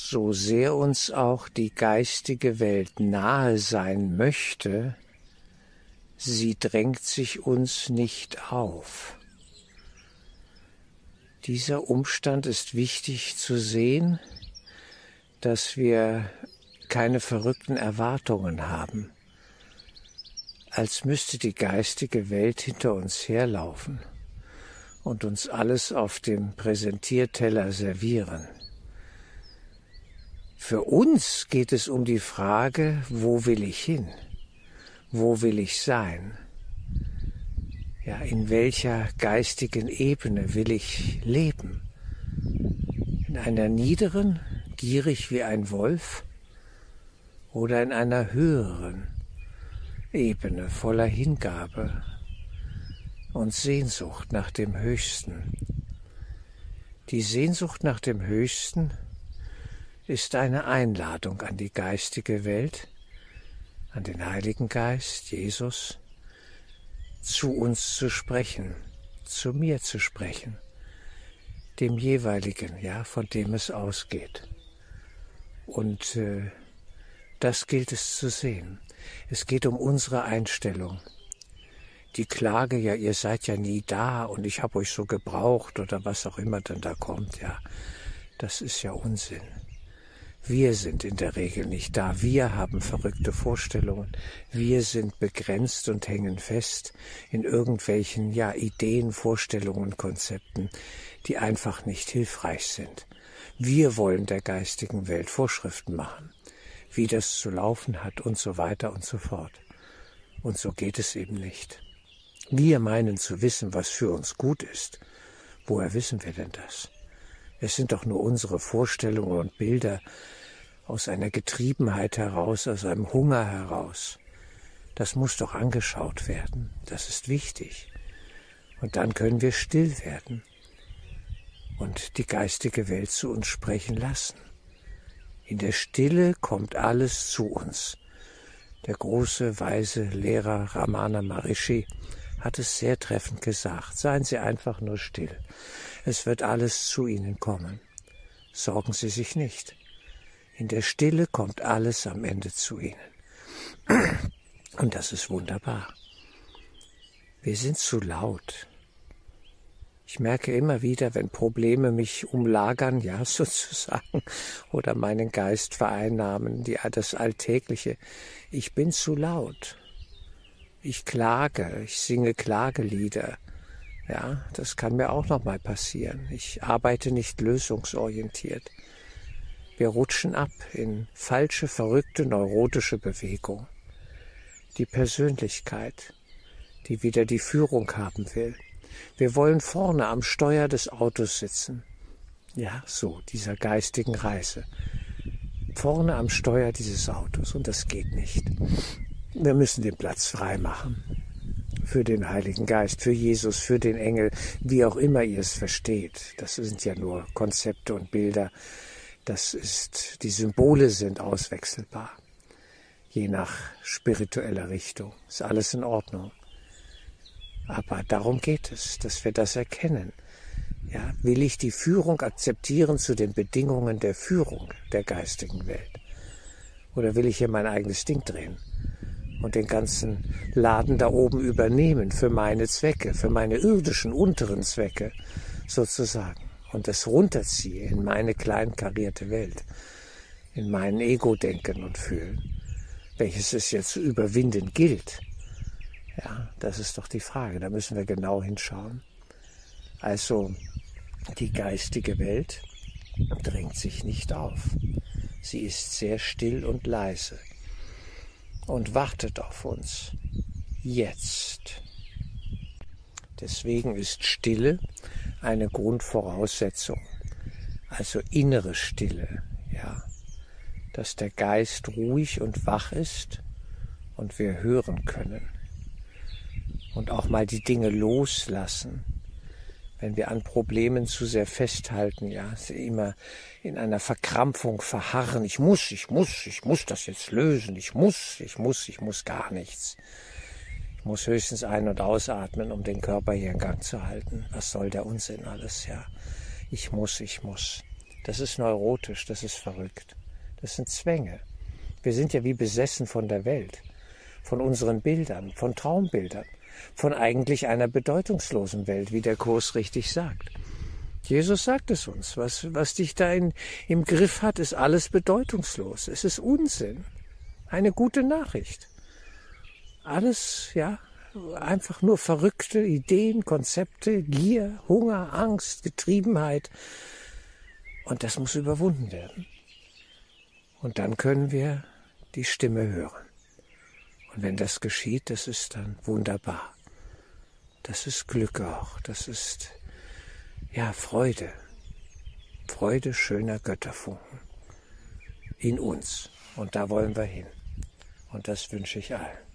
so sehr uns auch die geistige Welt nahe sein möchte, sie drängt sich uns nicht auf. Dieser Umstand ist wichtig zu sehen, dass wir keine verrückten Erwartungen haben, als müsste die geistige Welt hinter uns herlaufen und uns alles auf dem Präsentierteller servieren. Für uns geht es um die Frage, wo will ich hin? Wo will ich sein? Ja, in welcher geistigen Ebene will ich leben? In einer niederen, gierig wie ein Wolf? Oder in einer höheren Ebene voller Hingabe und Sehnsucht nach dem Höchsten? Die Sehnsucht nach dem Höchsten ist eine Einladung an die geistige Welt, an den Heiligen Geist, Jesus, zu uns zu sprechen, zu mir zu sprechen, dem jeweiligen, ja, von dem es ausgeht. Und äh, das gilt es zu sehen. Es geht um unsere Einstellung. Die Klage, ja, ihr seid ja nie da und ich habe euch so gebraucht oder was auch immer dann da kommt, ja, das ist ja Unsinn. Wir sind in der Regel nicht da. Wir haben verrückte Vorstellungen. Wir sind begrenzt und hängen fest in irgendwelchen, ja, Ideen, Vorstellungen, Konzepten, die einfach nicht hilfreich sind. Wir wollen der geistigen Welt Vorschriften machen, wie das zu laufen hat und so weiter und so fort. Und so geht es eben nicht. Wir meinen zu wissen, was für uns gut ist. Woher wissen wir denn das? Es sind doch nur unsere Vorstellungen und Bilder, aus einer Getriebenheit heraus, aus einem Hunger heraus. Das muss doch angeschaut werden. Das ist wichtig. Und dann können wir still werden und die geistige Welt zu uns sprechen lassen. In der Stille kommt alles zu uns. Der große, weise Lehrer Ramana Maharishi hat es sehr treffend gesagt. Seien Sie einfach nur still. Es wird alles zu Ihnen kommen. Sorgen Sie sich nicht. In der Stille kommt alles am Ende zu ihnen. Und das ist wunderbar. Wir sind zu laut. Ich merke immer wieder, wenn Probleme mich umlagern, ja, sozusagen, oder meinen Geist vereinnahmen, die, das Alltägliche, ich bin zu laut. Ich klage, ich singe Klagelieder. Ja, das kann mir auch noch mal passieren. Ich arbeite nicht lösungsorientiert. Wir rutschen ab in falsche, verrückte, neurotische Bewegung. Die Persönlichkeit, die wieder die Führung haben will. Wir wollen vorne am Steuer des Autos sitzen. Ja, so, dieser geistigen Reise. Vorne am Steuer dieses Autos. Und das geht nicht. Wir müssen den Platz frei machen. Für den Heiligen Geist, für Jesus, für den Engel, wie auch immer ihr es versteht. Das sind ja nur Konzepte und Bilder das ist, die Symbole sind auswechselbar. Je nach spiritueller Richtung. Ist alles in Ordnung. Aber darum geht es, dass wir das erkennen. Ja, will ich die Führung akzeptieren zu den Bedingungen der Führung der geistigen Welt? Oder will ich hier mein eigenes Ding drehen und den ganzen Laden da oben übernehmen für meine Zwecke, für meine irdischen unteren Zwecke sozusagen? Und das runterziehe in meine kleinkarierte Welt, in mein Ego-Denken und Fühlen, welches es jetzt zu überwinden gilt. Ja, das ist doch die Frage, da müssen wir genau hinschauen. Also, die geistige Welt drängt sich nicht auf. Sie ist sehr still und leise und wartet auf uns. Jetzt. Deswegen ist Stille eine Grundvoraussetzung. Also innere Stille, ja. Dass der Geist ruhig und wach ist und wir hören können. Und auch mal die Dinge loslassen. Wenn wir an Problemen zu sehr festhalten, ja, immer in einer Verkrampfung verharren. Ich muss, ich muss, ich muss das jetzt lösen. Ich muss, ich muss, ich muss gar nichts muss höchstens ein- und ausatmen, um den Körper hier in Gang zu halten. Was soll der Unsinn alles, ja? Ich muss, ich muss. Das ist neurotisch, das ist verrückt. Das sind Zwänge. Wir sind ja wie besessen von der Welt, von unseren Bildern, von Traumbildern, von eigentlich einer bedeutungslosen Welt, wie der Kurs richtig sagt. Jesus sagt es uns. Was, was dich da in, im Griff hat, ist alles bedeutungslos. Es ist Unsinn. Eine gute Nachricht. Alles, ja, einfach nur verrückte Ideen, Konzepte, Gier, Hunger, Angst, Getriebenheit. Und das muss überwunden werden. Und dann können wir die Stimme hören. Und wenn das geschieht, das ist dann wunderbar. Das ist Glück auch. Das ist, ja, Freude. Freude schöner Götterfunken. In uns. Und da wollen wir hin. Und das wünsche ich allen.